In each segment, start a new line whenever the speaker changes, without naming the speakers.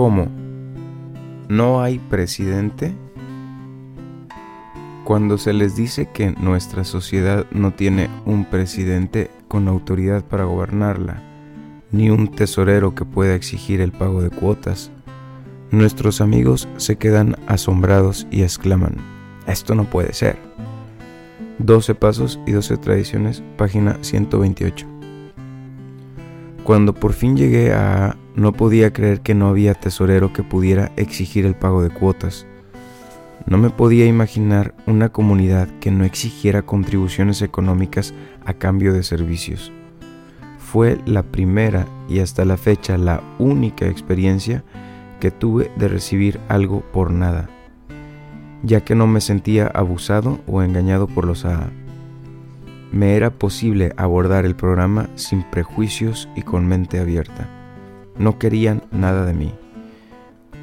¿Cómo? ¿No hay presidente? Cuando se les dice que nuestra sociedad no tiene un presidente con autoridad para gobernarla, ni un tesorero que pueda exigir el pago de cuotas, nuestros amigos se quedan asombrados y exclaman, esto no puede ser. 12 Pasos y 12 Tradiciones, página 128. Cuando por fin llegué a no podía creer que no había tesorero que pudiera exigir el pago de cuotas. No me podía imaginar una comunidad que no exigiera contribuciones económicas a cambio de servicios. Fue la primera y hasta la fecha la única experiencia que tuve de recibir algo por nada, ya que no me sentía abusado o engañado por los AA me era posible abordar el programa sin prejuicios y con mente abierta. No querían nada de mí.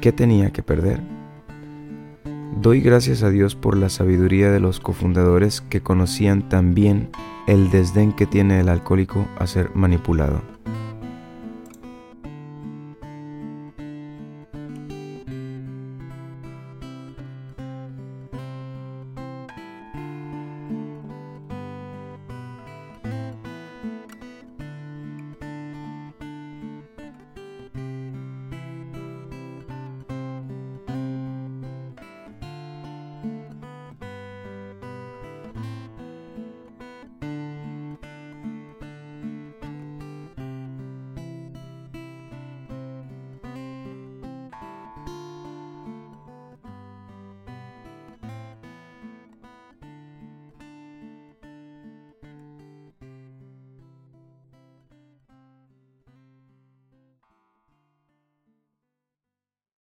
¿Qué tenía que perder? Doy gracias a Dios por la sabiduría de los cofundadores que conocían también el desdén que tiene el alcohólico a ser manipulado.